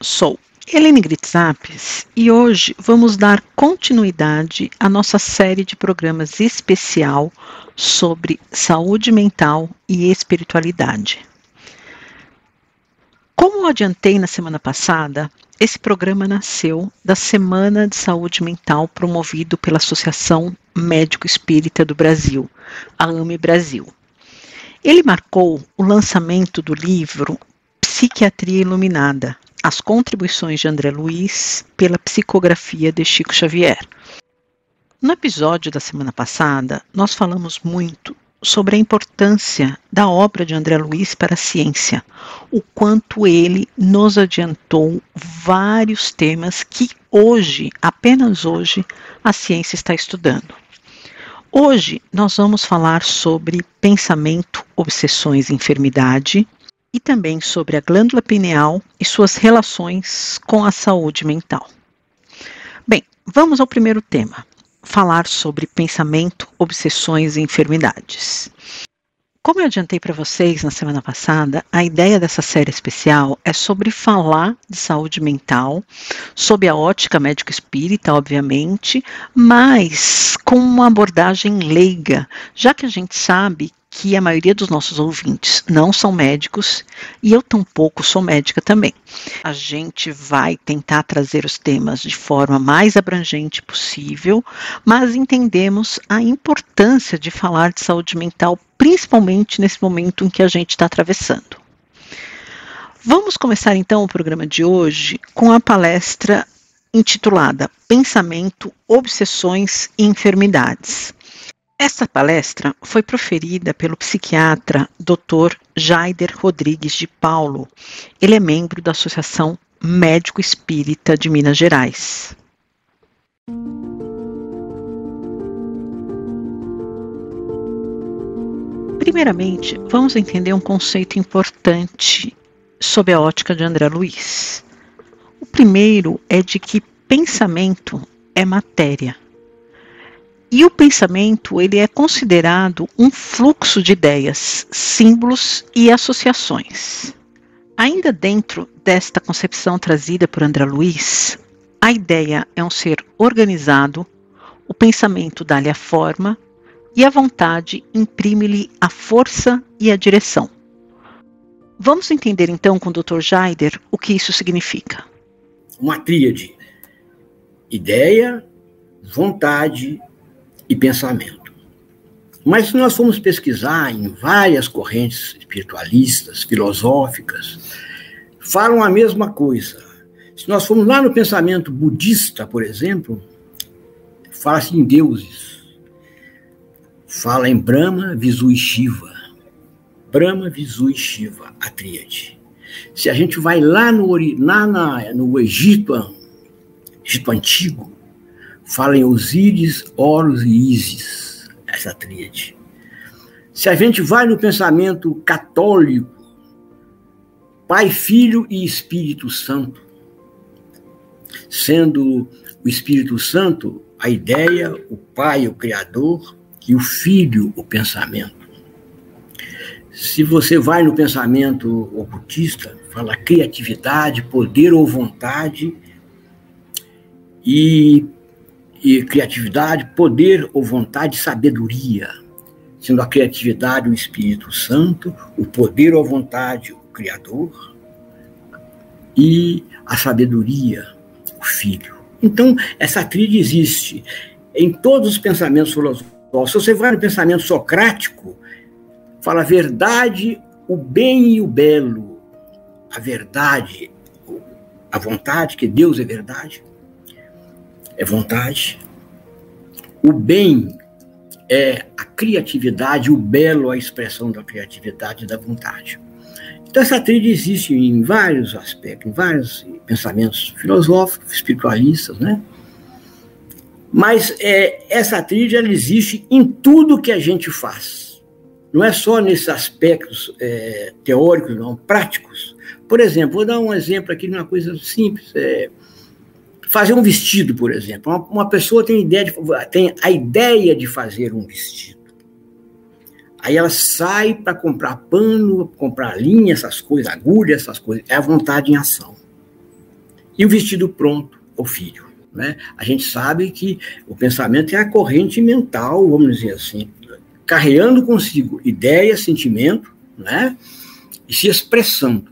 Sou Helene Gritzapes e hoje vamos dar continuidade à nossa série de programas especial sobre saúde mental e espiritualidade. Como adiantei na semana passada, esse programa nasceu da Semana de Saúde Mental promovido pela Associação Médico Espírita do Brasil, a AME Brasil. Ele marcou o lançamento do livro Psiquiatria Iluminada, as contribuições de André Luiz pela psicografia de Chico Xavier. No episódio da semana passada, nós falamos muito sobre a importância da obra de André Luiz para a ciência, o quanto ele nos adiantou vários temas que hoje, apenas hoje, a ciência está estudando. Hoje nós vamos falar sobre pensamento, obsessões e enfermidade, e também sobre a glândula pineal e suas relações com a saúde mental. Bem, vamos ao primeiro tema: falar sobre pensamento, obsessões e enfermidades. Como eu adiantei para vocês na semana passada, a ideia dessa série especial é sobre falar de saúde mental, sob a ótica médico espírita, obviamente, mas com uma abordagem leiga, já que a gente sabe que a maioria dos nossos ouvintes não são médicos e eu tampouco sou médica também. A gente vai tentar trazer os temas de forma mais abrangente possível, mas entendemos a importância de falar de saúde mental, principalmente nesse momento em que a gente está atravessando. Vamos começar então o programa de hoje com a palestra intitulada Pensamento, Obsessões e Enfermidades essa palestra foi proferida pelo psiquiatra Dr. Jaider Rodrigues de Paulo. Ele é membro da Associação Médico Espírita de Minas Gerais. Primeiramente, vamos entender um conceito importante sob a ótica de André Luiz. O primeiro é de que pensamento é matéria e o pensamento ele é considerado um fluxo de ideias, símbolos e associações. Ainda dentro desta concepção trazida por André Luiz, a ideia é um ser organizado, o pensamento dá-lhe a forma e a vontade imprime-lhe a força e a direção. Vamos entender então com o Dr. Jaider o que isso significa. Uma tríade: ideia, vontade e pensamento. Mas se nós formos pesquisar em várias correntes espiritualistas, filosóficas, falam a mesma coisa. Se nós formos lá no pensamento budista, por exemplo, fala-se em deuses. Fala em Brahma, Visu e Shiva. Brahma, Visu e Shiva, a tríade. Se a gente vai lá no, lá na, no Egito, Egito Antigo, fala em Osíris, Horus e Ísis, essa tríade. Se a gente vai no pensamento católico, Pai, Filho e Espírito Santo, sendo o Espírito Santo a ideia, o Pai, o Criador, e o Filho, o pensamento. Se você vai no pensamento ocultista, fala criatividade, poder ou vontade, e e criatividade, poder ou vontade, sabedoria, sendo a criatividade o Espírito Santo, o poder ou vontade o Criador e a sabedoria o Filho. Então, essa tríade existe em todos os pensamentos filosóficos. Se você vai no pensamento socrático, fala a verdade, o bem e o belo. A verdade, a vontade, que Deus é verdade, é vontade. O bem é a criatividade, o belo a expressão da criatividade e da vontade. Então, essa tríade existe em vários aspectos, em vários pensamentos filosóficos, espiritualistas, né? Mas é, essa tríade ela existe em tudo que a gente faz. Não é só nesses aspectos é, teóricos, não, práticos. Por exemplo, vou dar um exemplo aqui de uma coisa simples. É, fazer um vestido, por exemplo. Uma, uma pessoa tem, ideia de, tem a ideia de fazer um vestido. Aí ela sai para comprar pano, comprar linha, essas coisas, agulha, essas coisas. É a vontade em ação. E o vestido pronto, o filho. Né? A gente sabe que o pensamento é a corrente mental, vamos dizer assim, carregando consigo ideia, sentimento, né? e se expressando.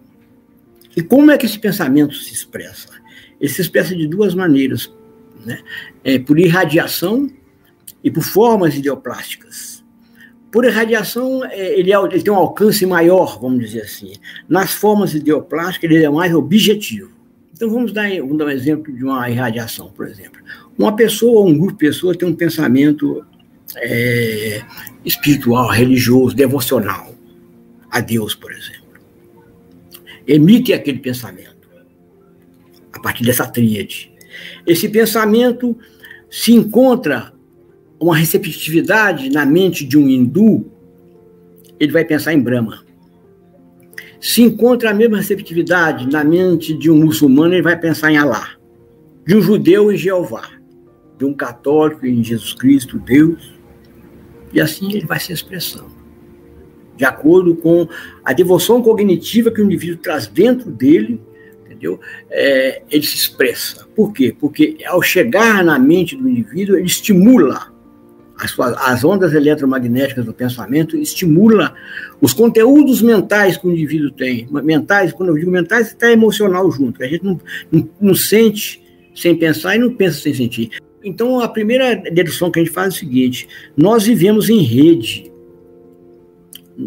E como é que esse pensamento se expressa? Ele se expressa de duas maneiras, né? É, por irradiação e por formas ideoplásticas. Por irradiação, é, ele, é, ele, tem um alcance maior, vamos dizer assim. Nas formas ideoplásticas, ele é mais objetivo. Então, vamos dar, vamos dar um exemplo de uma irradiação, por exemplo. Uma pessoa um grupo de pessoas tem um pensamento é, espiritual, religioso, devocional a Deus, por exemplo. Emite aquele pensamento partir dessa tríade. Esse pensamento se encontra uma receptividade na mente de um hindu, ele vai pensar em Brahma. Se encontra a mesma receptividade na mente de um muçulmano, ele vai pensar em Alá. De um judeu em Jeová. De um católico em Jesus Cristo, Deus. E assim ele vai se expressando. De acordo com a devoção cognitiva que o indivíduo traz dentro dele entendeu? É, ele se expressa. Por quê? Porque ao chegar na mente do indivíduo, ele estimula as, as ondas eletromagnéticas do pensamento, estimula os conteúdos mentais que o indivíduo tem. Mentais, quando eu digo mentais, está emocional junto. A gente não, não, não sente sem pensar e não pensa sem sentir. Então, a primeira dedução que a gente faz é o seguinte: nós vivemos em rede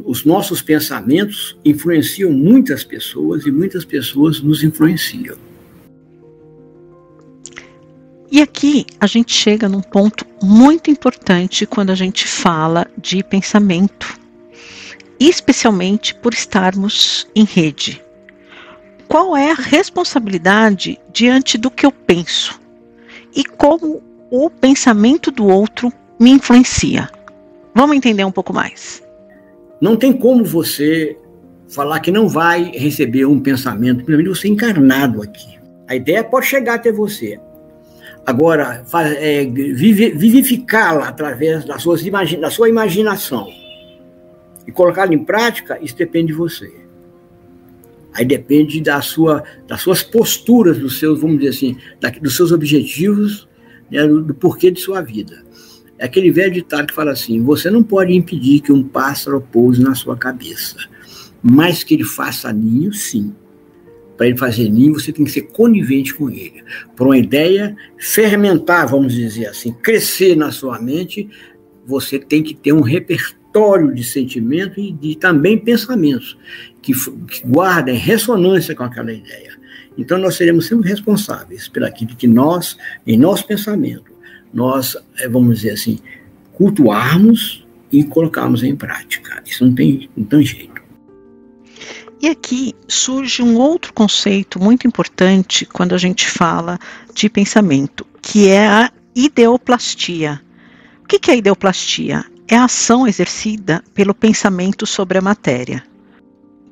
os nossos pensamentos influenciam muitas pessoas e muitas pessoas nos influenciam. E aqui a gente chega num ponto muito importante quando a gente fala de pensamento, especialmente por estarmos em rede. Qual é a responsabilidade diante do que eu penso e como o pensamento do outro me influencia? Vamos entender um pouco mais. Não tem como você falar que não vai receber um pensamento, primeiro você encarnado aqui. A ideia pode chegar até você. Agora, é, vivificá-la através das suas da sua imaginação e colocá-la em prática, isso depende de você. Aí depende da sua, das suas posturas, dos seus, vamos dizer assim, da, dos seus objetivos, né, do, do porquê de sua vida. É aquele velho ditado que fala assim: você não pode impedir que um pássaro pouse na sua cabeça, mas que ele faça ninho, sim. Para ele fazer ninho, você tem que ser conivente com ele. Para uma ideia fermentar, vamos dizer assim, crescer na sua mente, você tem que ter um repertório de sentimentos e de também pensamentos que, que guardem ressonância com aquela ideia. Então, nós seremos sempre responsáveis pelaquilo que nós, em nosso pensamento, nós, eh, vamos dizer assim, cultuarmos e colocarmos em prática. Isso não tem, não tem jeito. E aqui surge um outro conceito muito importante quando a gente fala de pensamento, que é a ideoplastia. O que é a ideoplastia? É a ação exercida pelo pensamento sobre a matéria.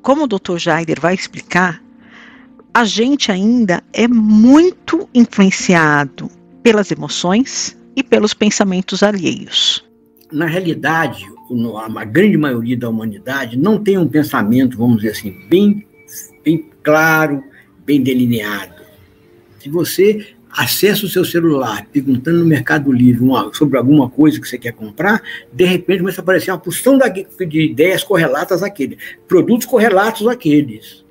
Como o Dr. Jaider vai explicar, a gente ainda é muito influenciado pelas emoções e pelos pensamentos alheios. Na realidade, a grande maioria da humanidade não tem um pensamento, vamos dizer assim, bem, bem claro, bem delineado. Se você acessa o seu celular perguntando no Mercado Livre uma, sobre alguma coisa que você quer comprar, de repente começa a aparecer uma porção de ideias correlatas àqueles, produtos correlatos àqueles.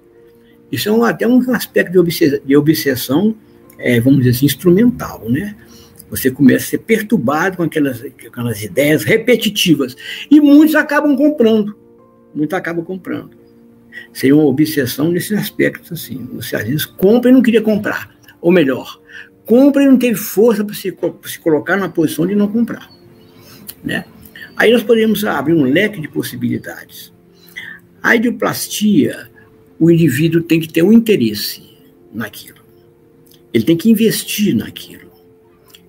Isso é um, até um aspecto de obsessão é, vamos dizer assim, instrumental, né? Você começa a ser perturbado com aquelas, aquelas ideias repetitivas. E muitos acabam comprando. Muitos acabam comprando. Seria uma obsessão nesse aspecto, assim. Você às vezes compra e não queria comprar. Ou melhor, compra e não teve força para se, se colocar na posição de não comprar. Né? Aí nós podemos abrir um leque de possibilidades. A idioplastia o indivíduo tem que ter um interesse naquilo. Ele tem que investir naquilo.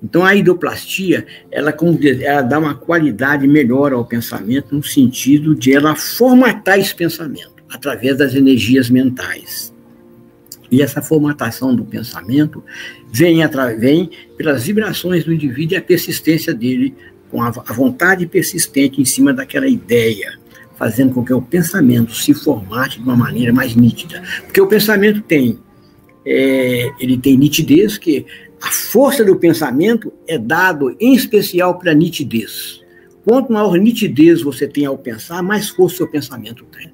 Então a idoplastia, ela, ela dá uma qualidade melhor ao pensamento no sentido de ela formatar esse pensamento através das energias mentais. E essa formatação do pensamento vem, vem pelas vibrações do indivíduo e a persistência dele, com a, a vontade persistente em cima daquela ideia, fazendo com que o pensamento se formate de uma maneira mais nítida. Porque o pensamento tem, é, ele tem nitidez, que a força do pensamento é dado em especial para nitidez. Quanto maior nitidez você tem ao pensar, mais força o seu pensamento tem.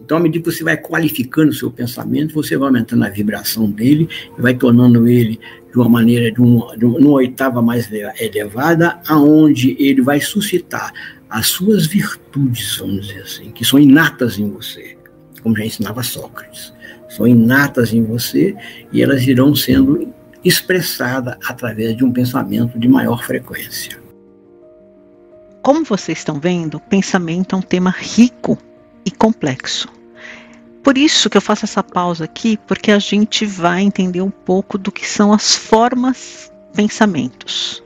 Então, à medida que você vai qualificando o seu pensamento, você vai aumentando a vibração dele, vai tornando ele de uma maneira, de, um, de uma oitava mais elevada, aonde ele vai suscitar as suas virtudes, vamos dizer assim, que são inatas em você, como já ensinava Sócrates. São inatas em você e elas irão sendo expressadas através de um pensamento de maior frequência. Como vocês estão vendo, pensamento é um tema rico e complexo. Por isso que eu faço essa pausa aqui, porque a gente vai entender um pouco do que são as formas pensamentos.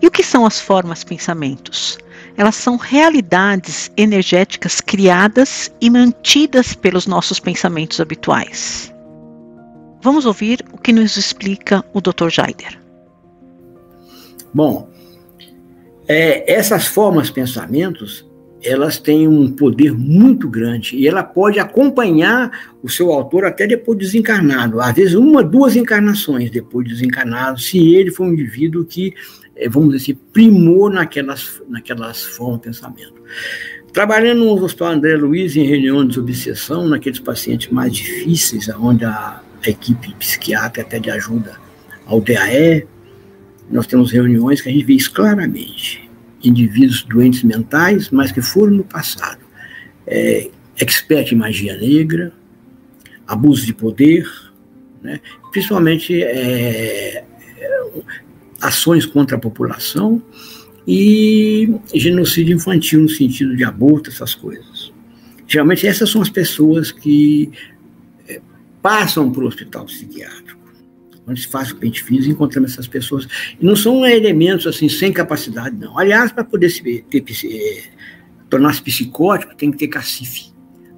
E o que são as formas pensamentos? Elas são realidades energéticas criadas e mantidas pelos nossos pensamentos habituais. Vamos ouvir o que nos explica o Dr. Jaider. Bom, é, essas formas pensamentos elas têm um poder muito grande e ela pode acompanhar o seu autor até depois desencarnado, às vezes uma, duas encarnações depois de desencarnado, se ele for um indivíduo que, eh, vamos dizer assim, primou naquelas, naquelas formas de pensamento. Trabalhando no Hospital André Luiz em reuniões de obsessão, naqueles pacientes mais difíceis, onde a, a equipe psiquiátrica até de ajuda ao DAE, nós temos reuniões que a gente vê isso claramente indivíduos doentes mentais, mas que foram no passado. É, expert em magia negra, abuso de poder, né? principalmente é, ações contra a população e genocídio infantil no sentido de aborto, essas coisas. Geralmente essas são as pessoas que é, passam para o hospital psiquiátrico onde se faz o pente físico, encontramos essas pessoas. E não são elementos assim sem capacidade, não. Aliás, para poder se é, tornar-se psicótico, tem que ter cacife.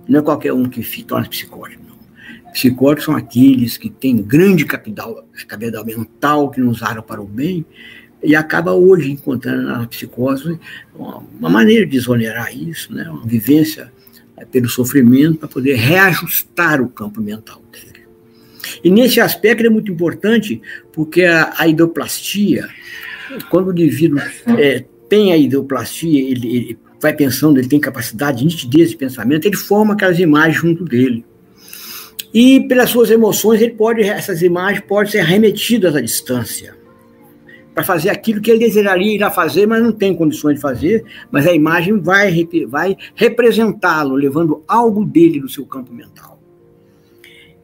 Não é qualquer um que torna-se psicótico, não. Psicóticos são aqueles que têm grande capital, capital mental, que nos usaram para o bem, e acaba hoje encontrando na psicose uma, uma maneira de exonerar isso, né? uma vivência é, pelo sofrimento, para poder reajustar o campo mental dele. E nesse aspecto é muito importante, porque a, a idoplastia, quando o indivíduo é, tem a idoplastia, ele, ele, vai pensando, ele tem capacidade de nitidez de pensamento, ele forma aquelas imagens junto dele. E pelas suas emoções, ele pode, essas imagens podem ser remetidas à distância para fazer aquilo que ele desejaria ir a fazer, mas não tem condições de fazer, mas a imagem vai, vai representá-lo, levando algo dele do seu campo mental.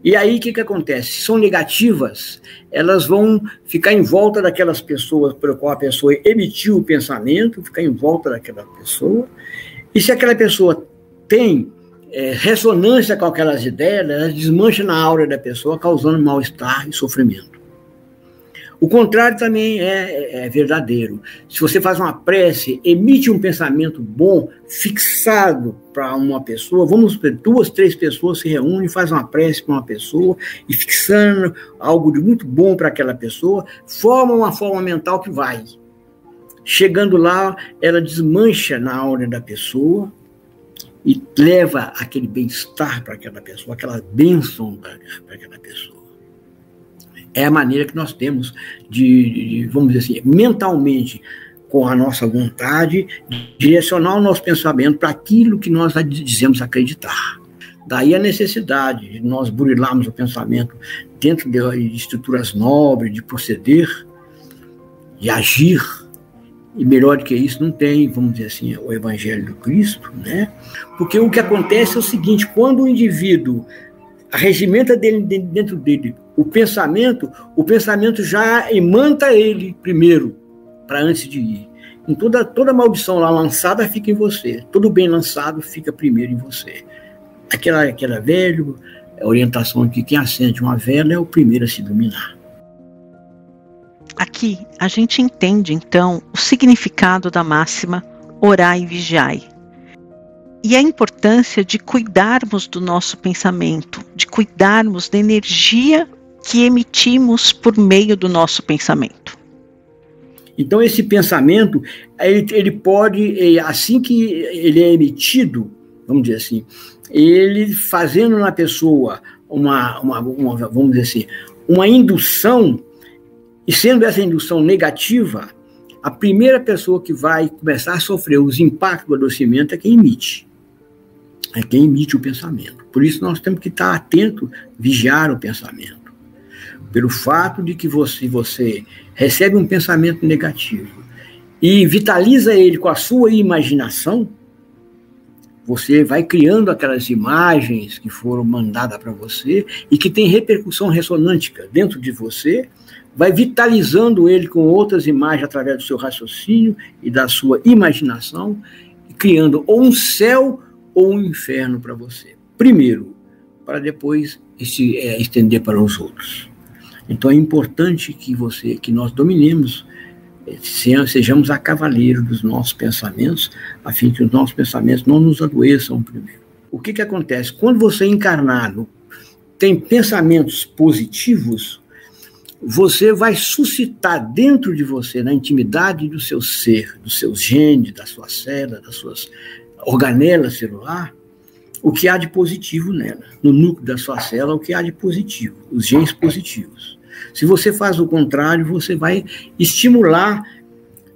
E aí o que, que acontece? São negativas, elas vão ficar em volta daquelas pessoas pelo qual a pessoa emitiu o pensamento, ficar em volta daquela pessoa. E se aquela pessoa tem é, ressonância com aquelas ideias, elas desmancham na aura da pessoa, causando mal-estar e sofrimento. O contrário também é, é, verdadeiro. Se você faz uma prece, emite um pensamento bom, fixado para uma pessoa, vamos duas, três pessoas se reúnem, fazem uma prece para uma pessoa e fixando algo de muito bom para aquela pessoa, forma uma forma mental que vai. Chegando lá, ela desmancha na aura da pessoa e leva aquele bem-estar para aquela pessoa, aquela bênção para aquela pessoa é a maneira que nós temos de, de, vamos dizer assim, mentalmente, com a nossa vontade, direcionar o nosso pensamento para aquilo que nós dizemos acreditar. Daí a necessidade de nós burilarmos o pensamento dentro de estruturas nobres, de proceder, de agir. E melhor do que isso não tem, vamos dizer assim, o Evangelho do Cristo, né? Porque o que acontece é o seguinte: quando o indivíduo regimenta dele, dentro dele o pensamento, o pensamento já imanta ele primeiro, para antes de ir. Em toda, toda maldição lá lançada fica em você. Todo bem lançado fica primeiro em você. Aquela, aquela velho, a orientação aqui, quem acende uma vela é o primeiro a se iluminar. Aqui a gente entende então o significado da máxima orai e vigiai. E a importância de cuidarmos do nosso pensamento, de cuidarmos da energia que emitimos por meio do nosso pensamento. Então, esse pensamento, ele, ele pode, assim que ele é emitido, vamos dizer assim, ele fazendo na pessoa uma, uma, uma vamos dizer assim, uma indução, e sendo essa indução negativa, a primeira pessoa que vai começar a sofrer os impactos do adoecimento é quem emite. É quem emite o pensamento. Por isso nós temos que estar atento, vigiar o pensamento pelo fato de que você, você recebe um pensamento negativo e vitaliza ele com a sua imaginação, você vai criando aquelas imagens que foram mandadas para você e que tem repercussão ressonântica dentro de você, vai vitalizando ele com outras imagens através do seu raciocínio e da sua imaginação, criando ou um céu ou um inferno para você. Primeiro, para depois se é, estender para os outros. Então é importante que você, que nós dominemos, eh, sejamos a cavaleiro dos nossos pensamentos, a fim que os nossos pensamentos não nos adoeçam primeiro. O que que acontece? Quando você é encarnado tem pensamentos positivos, você vai suscitar dentro de você, na intimidade do seu ser, dos seus genes, da sua célula, das suas organelas celular, o que há de positivo nela. No núcleo da sua célula, o que há de positivo, os genes positivos. Se você faz o contrário, você vai estimular,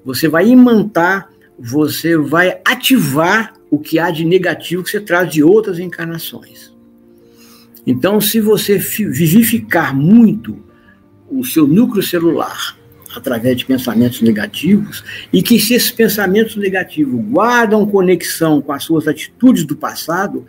você vai imantar, você vai ativar o que há de negativo que você traz de outras encarnações. Então, se você vivificar muito o seu núcleo celular através de pensamentos negativos, e que se esses pensamentos negativos guardam conexão com as suas atitudes do passado,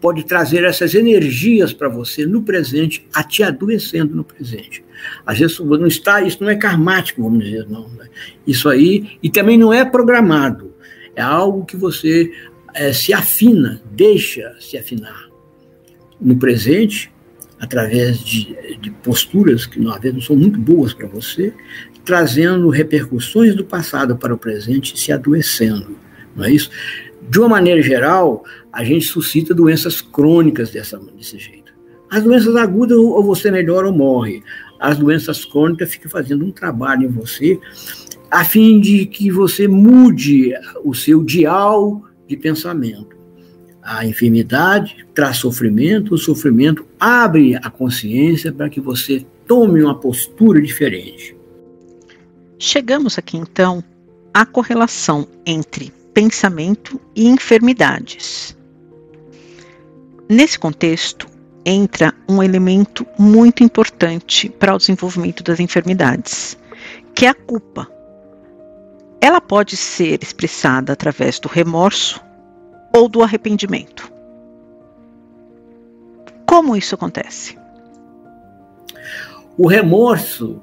pode trazer essas energias para você no presente, a te adoecendo no presente. Às vezes não está, isso não é karmático, vamos dizer, não. Né? Isso aí, e também não é programado. É algo que você é, se afina, deixa se afinar no presente, através de, de posturas que, às vezes, não são muito boas para você, trazendo repercussões do passado para o presente, se adoecendo, não é isso? De uma maneira geral, a gente suscita doenças crônicas dessa, desse jeito. As doenças agudas, ou você melhora ou morre as doenças crônicas ficam fazendo um trabalho em você, a fim de que você mude o seu dial de pensamento. A enfermidade traz sofrimento, o sofrimento abre a consciência para que você tome uma postura diferente. Chegamos aqui então à correlação entre pensamento e enfermidades. Nesse contexto, entra um elemento muito importante para o desenvolvimento das enfermidades, que é a culpa. Ela pode ser expressada através do remorso ou do arrependimento. Como isso acontece? O remorso,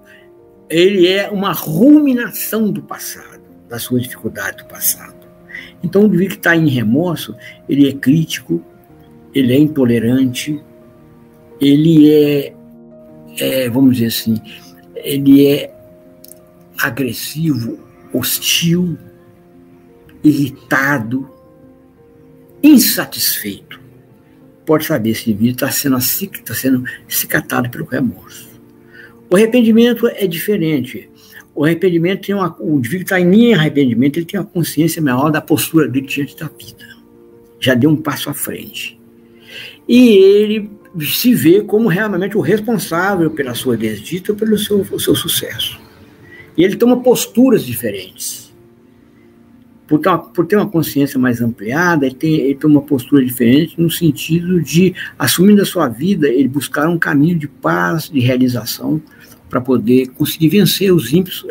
ele é uma ruminação do passado, da sua dificuldade do passado. Então, o indivíduo que está em remorso, ele é crítico, ele é intolerante, ele é, é, vamos dizer assim, ele é agressivo, hostil, irritado, insatisfeito. Pode saber se o indivíduo está sendo, tá sendo cicatado pelo remorso. O arrependimento é diferente. O arrependimento tem uma. O indivíduo está em arrependimento, ele tem uma consciência maior da postura dele diante da vida. Já deu um passo à frente. E ele se vê como realmente o responsável pela sua desdita ou pelo seu, seu sucesso. E ele toma posturas diferentes. Por por ter uma consciência mais ampliada, ele, tem, ele toma uma postura diferente no sentido de, assumindo a sua vida, ele buscar um caminho de paz, de realização, para poder conseguir vencer os ímpios,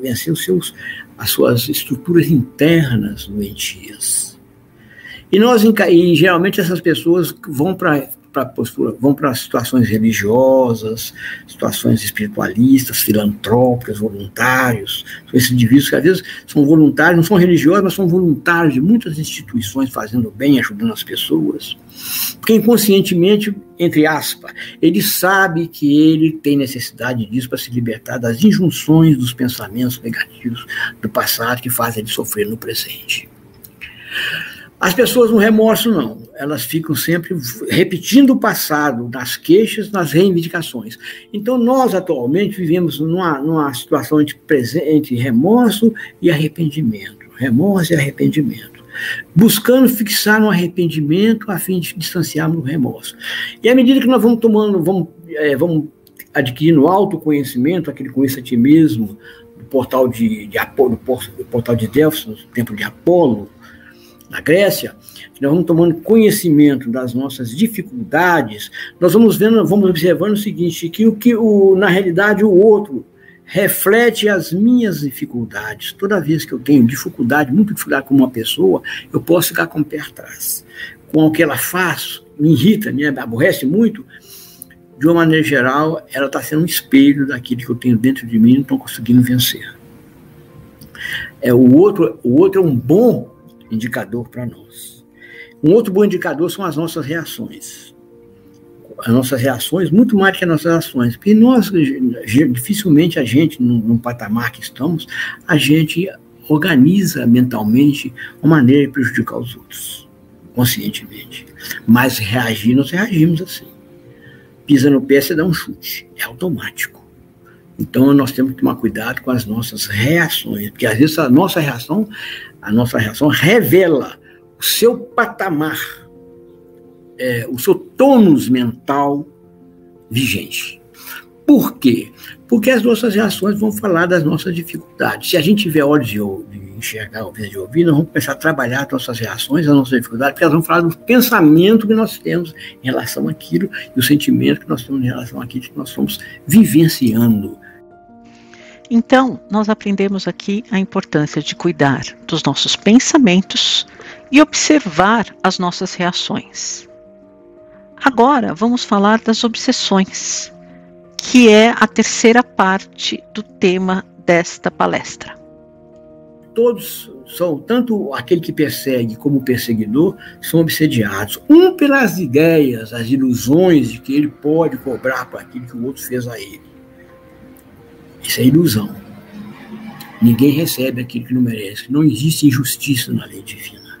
vencer os seus, as suas estruturas internas doentias. E nós, e geralmente essas pessoas vão para para vão para situações religiosas, situações espiritualistas, filantrópicas, voluntários. São esses indivíduos que às vezes são voluntários, não são religiosos, mas são voluntários de muitas instituições fazendo bem, ajudando as pessoas. Porque inconscientemente, entre aspas, ele sabe que ele tem necessidade disso para se libertar das injunções dos pensamentos negativos do passado que fazem ele sofrer no presente. As pessoas no remorso não, elas ficam sempre repetindo o passado, nas queixas, nas reivindicações. Então nós atualmente vivemos numa, numa situação entre, entre remorso e arrependimento, remorso e arrependimento, buscando fixar no arrependimento a fim de distanciarmos do remorso. E à medida que nós vamos tomando, vamos, é, vamos adquirindo autoconhecimento, aquele ti mesmo, do portal de, de Apolo, do portal de Delfos, no templo de Apolo, na Grécia, nós vamos tomando conhecimento das nossas dificuldades, nós vamos vendo, vamos observando o seguinte, que o que o, na realidade o outro reflete as minhas dificuldades. Toda vez que eu tenho dificuldade, muito dificuldade com uma pessoa, eu posso ficar com o pé atrás. Com o que ela faz, me irrita, me aborrece muito, de uma maneira geral, ela está sendo um espelho daquilo que eu tenho dentro de mim e não estou conseguindo vencer. É, o, outro, o outro é um bom indicador para nós. Um outro bom indicador são as nossas reações. As nossas reações, muito mais que as nossas ações, porque nós, dificilmente a gente, num patamar que estamos, a gente organiza mentalmente uma maneira de prejudicar os outros, conscientemente. Mas reagir, nós reagimos assim. Pisa no pé, você dá um chute, é automático. Então nós temos que tomar cuidado com as nossas reações, porque às vezes a nossa reação, a nossa reação revela o seu patamar, é, o seu tônus mental vigente. Por quê? Porque as nossas reações vão falar das nossas dificuldades. Se a gente tiver olhos de, de enxergar, ouvidos de ouvir, nós vamos começar a trabalhar as nossas reações, as nossas dificuldades, porque elas vão falar do pensamento que nós temos em relação àquilo e o sentimento que nós temos em relação àquilo que nós estamos vivenciando. Então, nós aprendemos aqui a importância de cuidar dos nossos pensamentos e observar as nossas reações. Agora, vamos falar das obsessões, que é a terceira parte do tema desta palestra. Todos são, tanto aquele que persegue como o perseguidor, são obsediados. Um pelas ideias, as ilusões de que ele pode cobrar por aquilo que o outro fez a ele isso é ilusão. Ninguém recebe aquilo que não merece. Não existe injustiça na lei divina.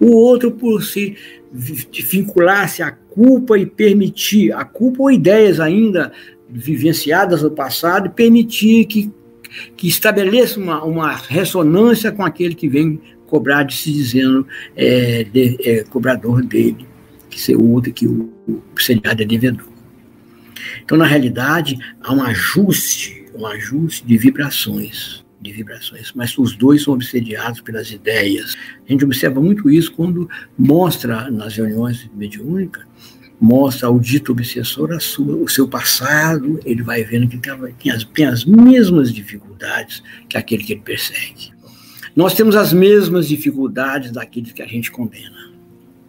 O outro, por se vincular-se à culpa e permitir, a culpa ou ideias ainda vivenciadas no passado, permitir que, que estabeleça uma, uma ressonância com aquele que vem cobrar de se dizendo é, de, é, cobrador dele, que ser outro que o, o é devedor. Então, na realidade, há um ajuste um ajuste de vibrações, de vibrações, mas os dois são obsediados pelas ideias. A gente observa muito isso quando mostra nas reuniões mediúnicas, mostra ao dito obsessor sua, o seu passado, ele vai vendo que tem as, tem as mesmas dificuldades que aquele que ele persegue. Nós temos as mesmas dificuldades daqueles que a gente condena,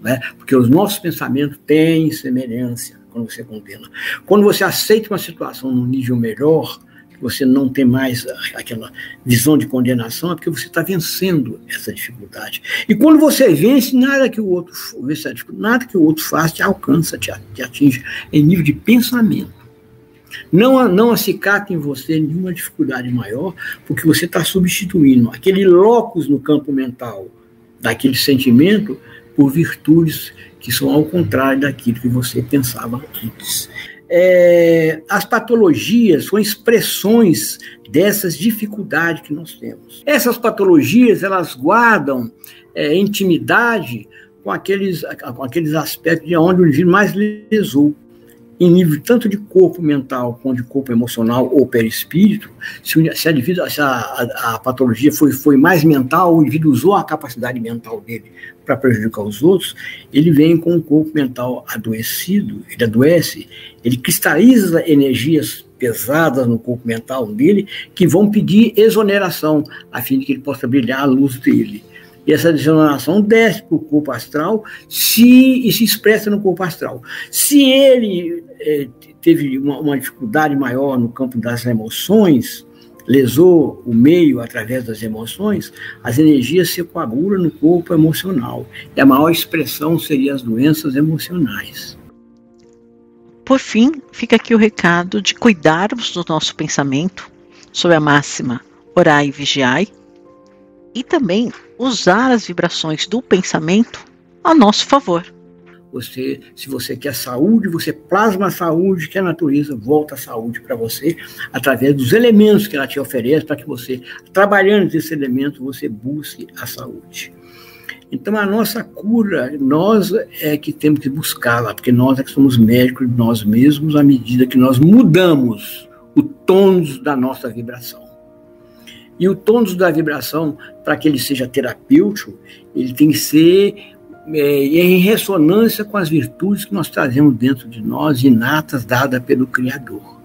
né? porque os nossos pensamentos têm semelhança quando você condena. Quando você aceita uma situação num nível melhor, você não tem mais aquela visão de condenação, é porque você está vencendo essa dificuldade. E quando você vence, nada que o outro, nada que o outro faz te alcança, te, atinge em nível de pensamento. Não, não acicata em você nenhuma dificuldade maior, porque você está substituindo aquele locus no campo mental daquele sentimento por virtudes que são ao contrário daquilo que você pensava antes é, as patologias são expressões dessas dificuldades que nós temos. Essas patologias, elas guardam é, intimidade com aqueles, com aqueles aspectos de onde o indivíduo mais lesou em nível tanto de corpo mental quanto de corpo emocional ou perispírito, se, se, a, se a, a, a, patologia foi, foi mais mental, o indivíduo usou a capacidade mental dele para prejudicar os outros, ele vem com o corpo mental adoecido, ele adoece, ele cristaliza energias pesadas no corpo mental dele que vão pedir exoneração, a fim de que ele possa brilhar a luz dele. E essa degeneração desce para o corpo astral se, e se expressa no corpo astral. Se ele é, teve uma, uma dificuldade maior no campo das emoções, lesou o meio através das emoções, as energias se coagulam no corpo emocional. E a maior expressão seria as doenças emocionais. Por fim, fica aqui o recado de cuidarmos do nosso pensamento sob a máxima orai e vigiai, e também usar as vibrações do pensamento a nosso favor. Você, se você quer saúde, você plasma a saúde, que a natureza volta a saúde para você através dos elementos que ela te oferece, para que você, trabalhando esses elementos, você busque a saúde. Então, a nossa cura, nós é que temos que buscá-la, porque nós é que somos médicos de nós mesmos à medida que nós mudamos o tônus da nossa vibração. E o tônus da vibração, para que ele seja terapêutico, ele tem que ser é, em ressonância com as virtudes que nós trazemos dentro de nós, inatas, dadas pelo Criador.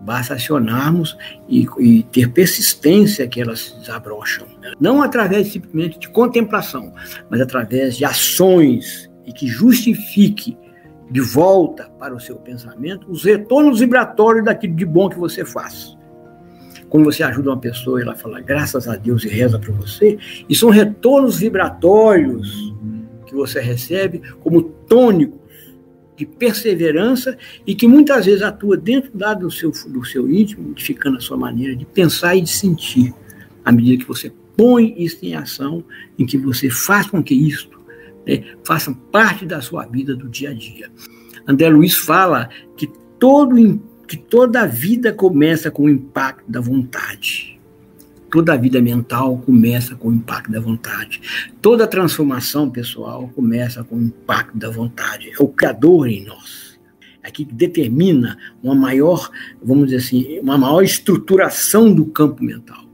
Basta acionarmos e, e, ter persistência que elas desabrocham. Não através simplesmente de contemplação, mas através de ações e que justifique de volta para o seu pensamento os retornos vibratórios daquilo de bom que você faz. Quando você ajuda uma pessoa e ela fala graças a Deus e reza para você, e são retornos vibratórios que você recebe como tônico de perseverança e que muitas vezes atua dentro lá do seu, do seu íntimo, modificando a sua maneira de pensar e de sentir, à medida que você põe isso em ação, em que você faz com que isto né, faça parte da sua vida do dia a dia. André Luiz fala que todo que toda a vida começa com o impacto da vontade. Toda a vida mental começa com o impacto da vontade. Toda transformação pessoal começa com o impacto da vontade. É o Criador em nós. É que determina uma maior, vamos dizer assim, uma maior estruturação do campo mental,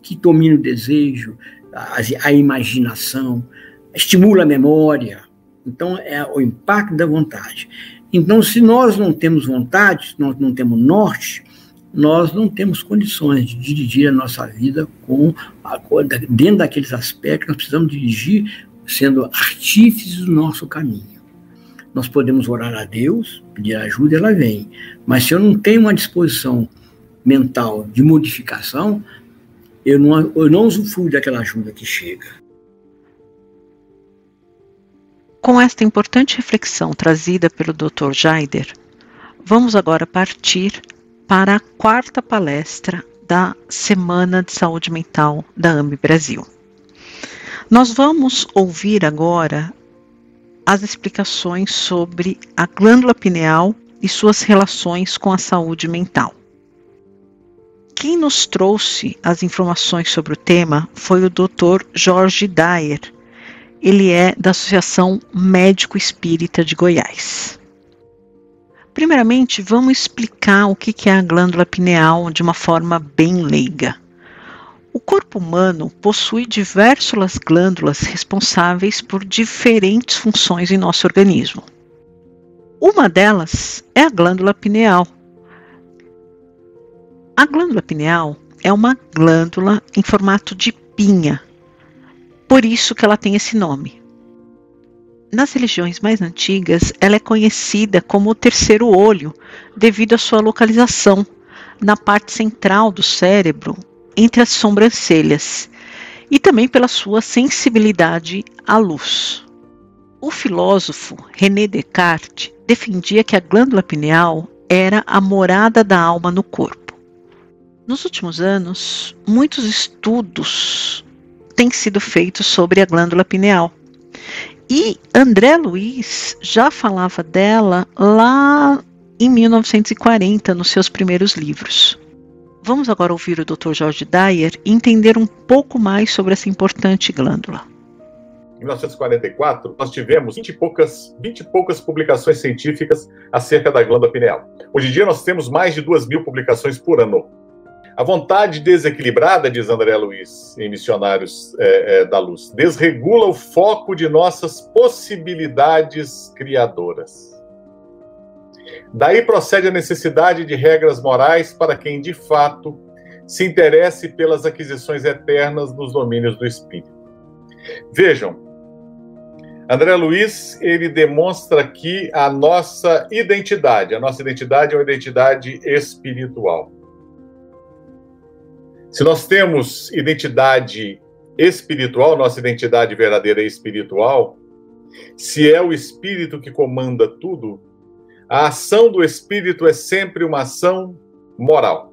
que domina o desejo, a, a imaginação, estimula a memória. Então, é o impacto da vontade. Então, se nós não temos vontade, nós não temos norte, nós não temos condições de dirigir a nossa vida com a, dentro daqueles aspectos, nós precisamos dirigir sendo artífices do nosso caminho. Nós podemos orar a Deus, pedir ajuda, ela vem. Mas se eu não tenho uma disposição mental de modificação, eu não, eu não usufruo daquela ajuda que chega. Com esta importante reflexão trazida pelo Dr. Jaider, vamos agora partir para a quarta palestra da Semana de Saúde Mental da AMB Brasil. Nós vamos ouvir agora as explicações sobre a glândula pineal e suas relações com a saúde mental. Quem nos trouxe as informações sobre o tema foi o Dr. Jorge Dyer. Ele é da Associação Médico Espírita de Goiás. Primeiramente, vamos explicar o que é a glândula pineal de uma forma bem leiga. O corpo humano possui diversas glândulas responsáveis por diferentes funções em nosso organismo. Uma delas é a glândula pineal. A glândula pineal é uma glândula em formato de pinha, por isso que ela tem esse nome. Nas religiões mais antigas, ela é conhecida como o terceiro olho, devido à sua localização na parte central do cérebro, entre as sobrancelhas, e também pela sua sensibilidade à luz. O filósofo René Descartes defendia que a glândula pineal era a morada da alma no corpo. Nos últimos anos, muitos estudos têm sido feitos sobre a glândula pineal e André Luiz já falava dela lá em 1940, nos seus primeiros livros. Vamos agora ouvir o Dr. George Dyer e entender um pouco mais sobre essa importante glândula. Em 1944, nós tivemos 20 e poucas, 20 e poucas publicações científicas acerca da glândula pineal. Hoje em dia, nós temos mais de 2 mil publicações por ano. A vontade desequilibrada, diz André Luiz, em Missionários é, é, da Luz, desregula o foco de nossas possibilidades criadoras. Daí procede a necessidade de regras morais para quem, de fato, se interesse pelas aquisições eternas nos domínios do espírito. Vejam, André Luiz, ele demonstra aqui a nossa identidade. A nossa identidade é uma identidade espiritual. Se nós temos identidade espiritual, nossa identidade verdadeira é espiritual, se é o espírito que comanda tudo, a ação do espírito é sempre uma ação moral.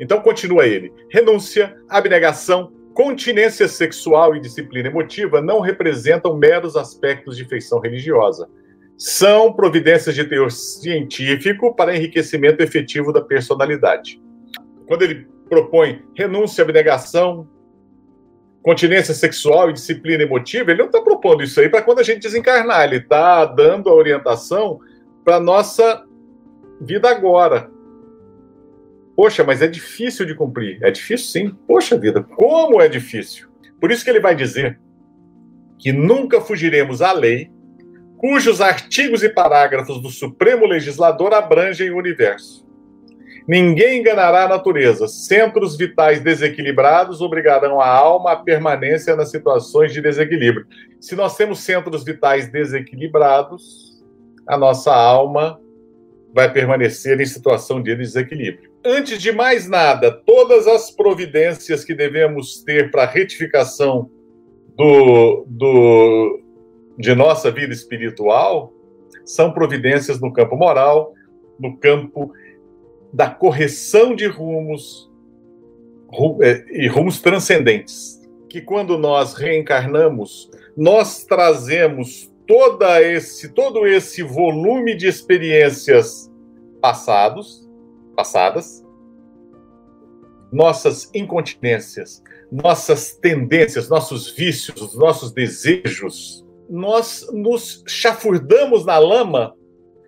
Então continua ele: renúncia, abnegação, continência sexual e disciplina emotiva não representam meros aspectos de feição religiosa. São providências de teor científico para enriquecimento efetivo da personalidade. Quando ele propõe renúncia, abnegação, continência sexual e disciplina emotiva, ele não está propondo isso aí para quando a gente desencarnar, ele está dando a orientação para a nossa vida agora. Poxa, mas é difícil de cumprir. É difícil sim. Poxa vida, como é difícil. Por isso que ele vai dizer que nunca fugiremos à lei, cujos artigos e parágrafos do Supremo Legislador abrangem o universo. Ninguém enganará a natureza. Centros vitais desequilibrados obrigarão a alma à permanência nas situações de desequilíbrio. Se nós temos centros vitais desequilibrados, a nossa alma vai permanecer em situação de desequilíbrio. Antes de mais nada, todas as providências que devemos ter para retificação do, do, de nossa vida espiritual são providências no campo moral, no campo da correção de rumos é, e rumos transcendentes. Que quando nós reencarnamos, nós trazemos toda esse, todo esse volume de experiências passados, passadas, nossas incontinências, nossas tendências, nossos vícios, nossos desejos, nós nos chafurdamos na lama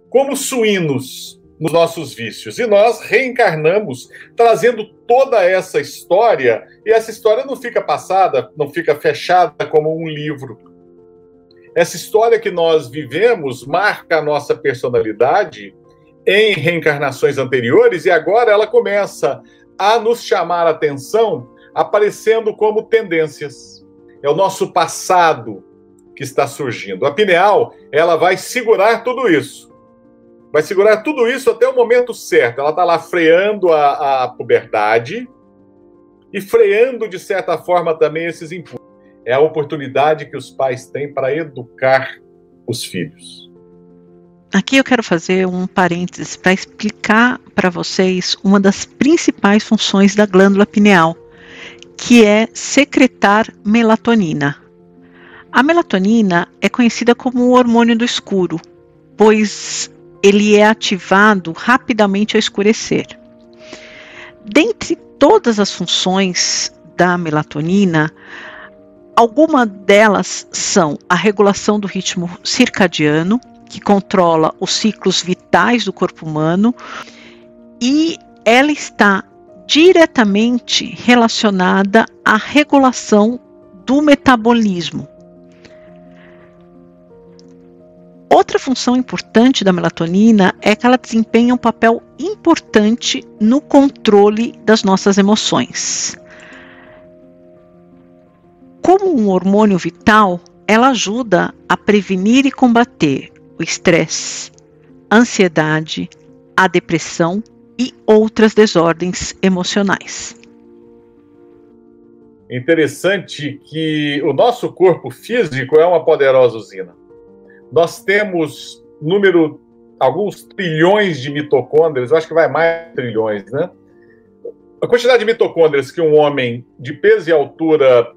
como suínos nos nossos vícios. E nós reencarnamos trazendo toda essa história, e essa história não fica passada, não fica fechada como um livro essa história que nós vivemos marca a nossa personalidade em reencarnações anteriores e agora ela começa a nos chamar a atenção aparecendo como tendências. É o nosso passado que está surgindo. A pineal, ela vai segurar tudo isso. Vai segurar tudo isso até o momento certo. Ela está lá freando a, a puberdade e freando, de certa forma, também esses impulsos é a oportunidade que os pais têm para educar os filhos. Aqui eu quero fazer um parênteses para explicar para vocês uma das principais funções da glândula pineal, que é secretar melatonina. A melatonina é conhecida como o hormônio do escuro, pois ele é ativado rapidamente ao escurecer. Dentre todas as funções da melatonina, Algumas delas são a regulação do ritmo circadiano, que controla os ciclos vitais do corpo humano, e ela está diretamente relacionada à regulação do metabolismo. Outra função importante da melatonina é que ela desempenha um papel importante no controle das nossas emoções. Como um hormônio vital, ela ajuda a prevenir e combater o estresse, ansiedade, a depressão e outras desordens emocionais. Interessante que o nosso corpo físico é uma poderosa usina. Nós temos número alguns trilhões de mitocôndrias, eu acho que vai mais trilhões, né? A quantidade de mitocôndrias que um homem de peso e altura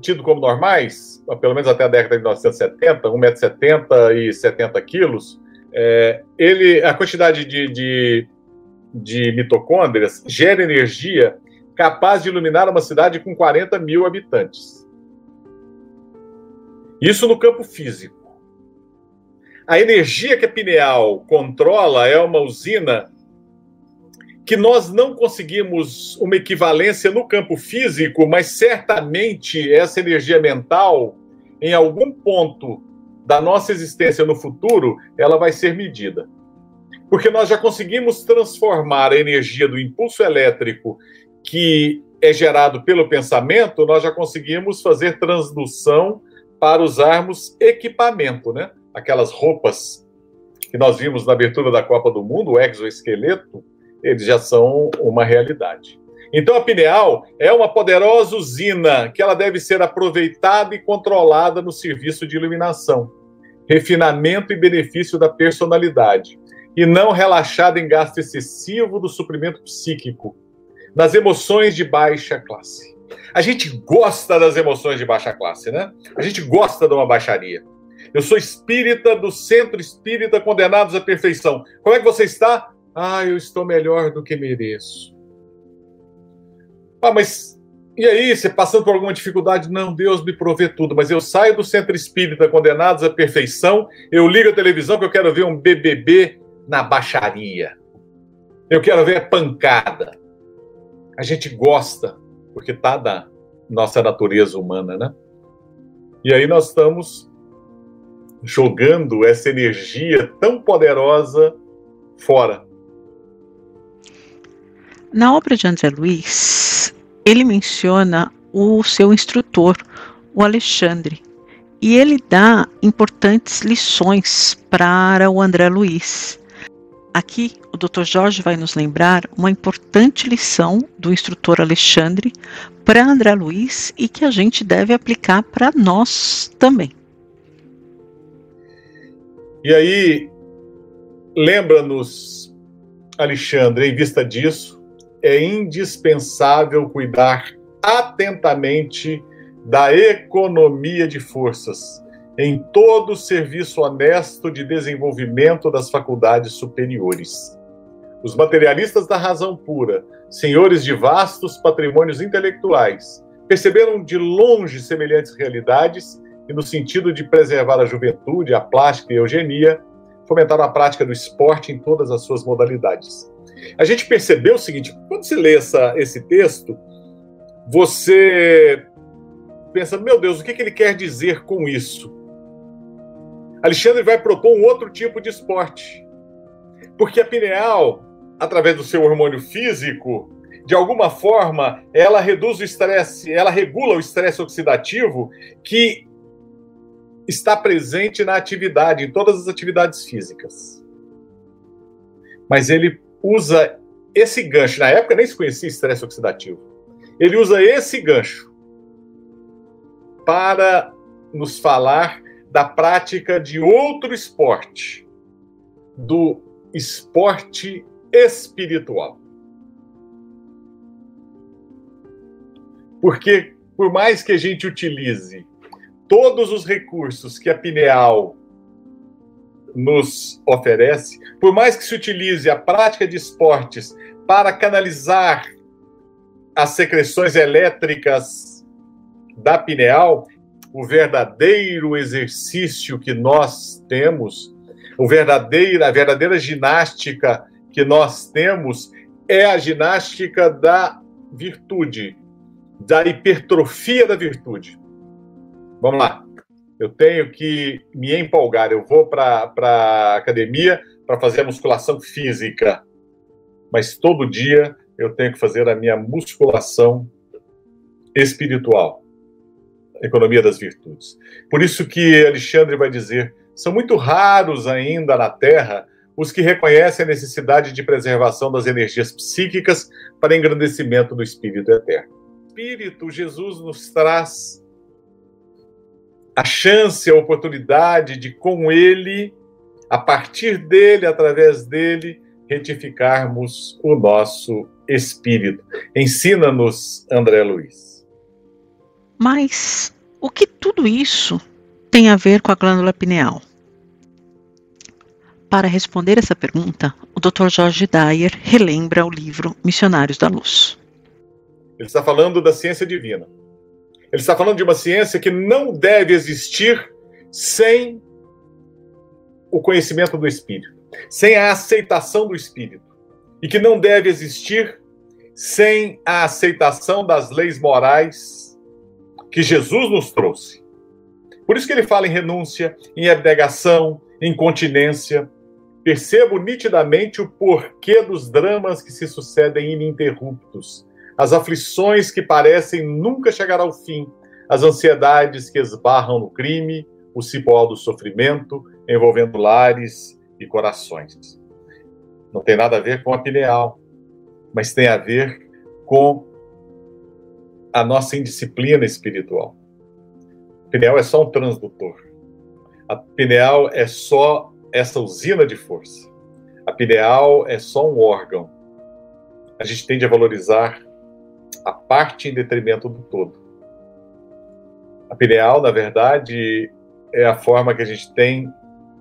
tido como normais, pelo menos até a década de 1970, 1,70m e 70 quilos, é, ele, a quantidade de, de, de mitocôndrias gera energia capaz de iluminar uma cidade com 40 mil habitantes. Isso no campo físico. A energia que a pineal controla é uma usina que nós não conseguimos uma equivalência no campo físico, mas certamente essa energia mental, em algum ponto da nossa existência no futuro, ela vai ser medida. Porque nós já conseguimos transformar a energia do impulso elétrico que é gerado pelo pensamento, nós já conseguimos fazer transdução para usarmos equipamento, né? Aquelas roupas que nós vimos na abertura da Copa do Mundo, o exoesqueleto, eles já são uma realidade. Então a pineal é uma poderosa usina que ela deve ser aproveitada e controlada no serviço de iluminação, refinamento e benefício da personalidade, e não relaxada em gasto excessivo do suprimento psíquico, nas emoções de baixa classe. A gente gosta das emoções de baixa classe, né? A gente gosta de uma baixaria. Eu sou espírita do centro espírita condenados à perfeição. Como é que você está? Ah, eu estou melhor do que mereço. Ah, mas e aí, você passando por alguma dificuldade? Não, Deus me provê tudo, mas eu saio do centro espírita condenados à perfeição, eu ligo a televisão que eu quero ver um BBB na baixaria. Eu quero ver pancada. A gente gosta, porque tá da nossa natureza humana, né? E aí nós estamos jogando essa energia tão poderosa fora. Na obra de André Luiz, ele menciona o seu instrutor, o Alexandre, e ele dá importantes lições para o André Luiz. Aqui, o Dr. Jorge vai nos lembrar uma importante lição do instrutor Alexandre para André Luiz e que a gente deve aplicar para nós também. E aí, lembra-nos, Alexandre, em vista disso, é indispensável cuidar atentamente da economia de forças em todo serviço honesto de desenvolvimento das faculdades superiores. Os materialistas da razão pura, senhores de vastos patrimônios intelectuais, perceberam de longe semelhantes realidades e, no sentido de preservar a juventude, a plástica e a eugenia, fomentaram a prática do esporte em todas as suas modalidades. A gente percebeu o seguinte: quando você lê essa, esse texto, você pensa, meu Deus, o que, que ele quer dizer com isso? Alexandre vai propor um outro tipo de esporte. Porque a pineal, através do seu hormônio físico, de alguma forma, ela reduz o estresse, ela regula o estresse oxidativo que está presente na atividade, em todas as atividades físicas. Mas ele usa esse gancho, na época nem se conhecia estresse oxidativo, ele usa esse gancho para nos falar da prática de outro esporte, do esporte espiritual. Porque, por mais que a gente utilize todos os recursos que a pineal nos oferece, por mais que se utilize a prática de esportes para canalizar as secreções elétricas da pineal, o verdadeiro exercício que nós temos, o verdadeira, a verdadeira ginástica que nós temos é a ginástica da virtude, da hipertrofia da virtude. Vamos lá eu tenho que me empolgar, eu vou para a academia para fazer a musculação física, mas todo dia eu tenho que fazer a minha musculação espiritual, economia das virtudes. Por isso que Alexandre vai dizer, são muito raros ainda na Terra os que reconhecem a necessidade de preservação das energias psíquicas para engrandecimento do espírito eterno. Espírito, Jesus nos traz a chance, a oportunidade de, com ele, a partir dele, através dele, retificarmos o nosso espírito. Ensina-nos, André Luiz. Mas o que tudo isso tem a ver com a glândula pineal? Para responder essa pergunta, o Dr. Jorge Dyer relembra o livro Missionários da Luz. Ele está falando da ciência divina. Ele está falando de uma ciência que não deve existir sem o conhecimento do Espírito, sem a aceitação do Espírito, e que não deve existir sem a aceitação das leis morais que Jesus nos trouxe. Por isso que ele fala em renúncia, em abnegação, em continência. Percebo nitidamente o porquê dos dramas que se sucedem ininterruptos as aflições que parecem nunca chegar ao fim, as ansiedades que esbarram no crime, o cipoal do sofrimento, envolvendo lares e corações. Não tem nada a ver com a pineal, mas tem a ver com a nossa indisciplina espiritual. A pineal é só um transdutor. A pineal é só essa usina de força. A pineal é só um órgão. A gente tende a valorizar a parte em detrimento do todo. A pineal, na verdade, é a forma que a gente tem,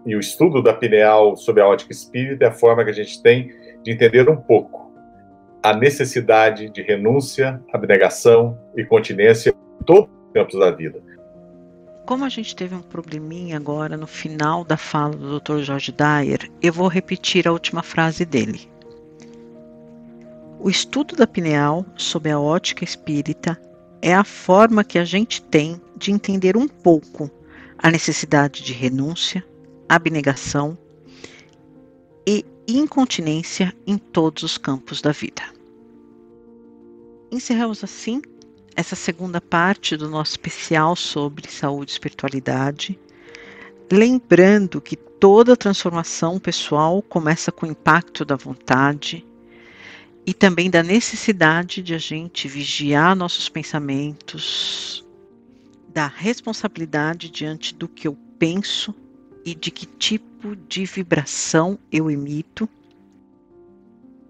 e o estudo da pineal sob a ótica espírita é a forma que a gente tem de entender um pouco a necessidade de renúncia, abnegação e continência em todos os campos da vida. Como a gente teve um probleminha agora no final da fala do Dr. Jorge Dyer, eu vou repetir a última frase dele. O estudo da pineal, sob a ótica espírita, é a forma que a gente tem de entender um pouco a necessidade de renúncia, abnegação e incontinência em todos os campos da vida. Encerramos assim essa segunda parte do nosso especial sobre saúde e espiritualidade, lembrando que toda transformação pessoal começa com o impacto da vontade e também da necessidade de a gente vigiar nossos pensamentos, da responsabilidade diante do que eu penso e de que tipo de vibração eu emito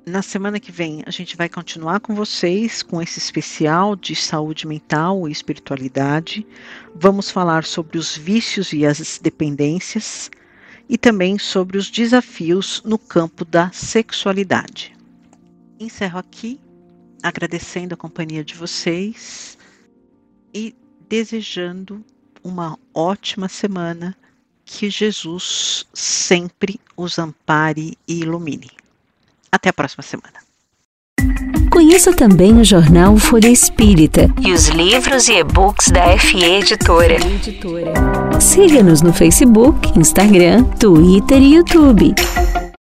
na semana que vem a gente vai continuar com vocês com esse especial de saúde mental e espiritualidade. Vamos falar sobre os vícios e as dependências e também sobre os desafios no campo da sexualidade. Encerro aqui agradecendo a companhia de vocês e desejando uma ótima semana. Que Jesus sempre os ampare e ilumine. Até a próxima semana. Conheça também o jornal Folha Espírita e os livros e e-books da FE Editora. Siga-nos no Facebook, Instagram, Twitter e YouTube.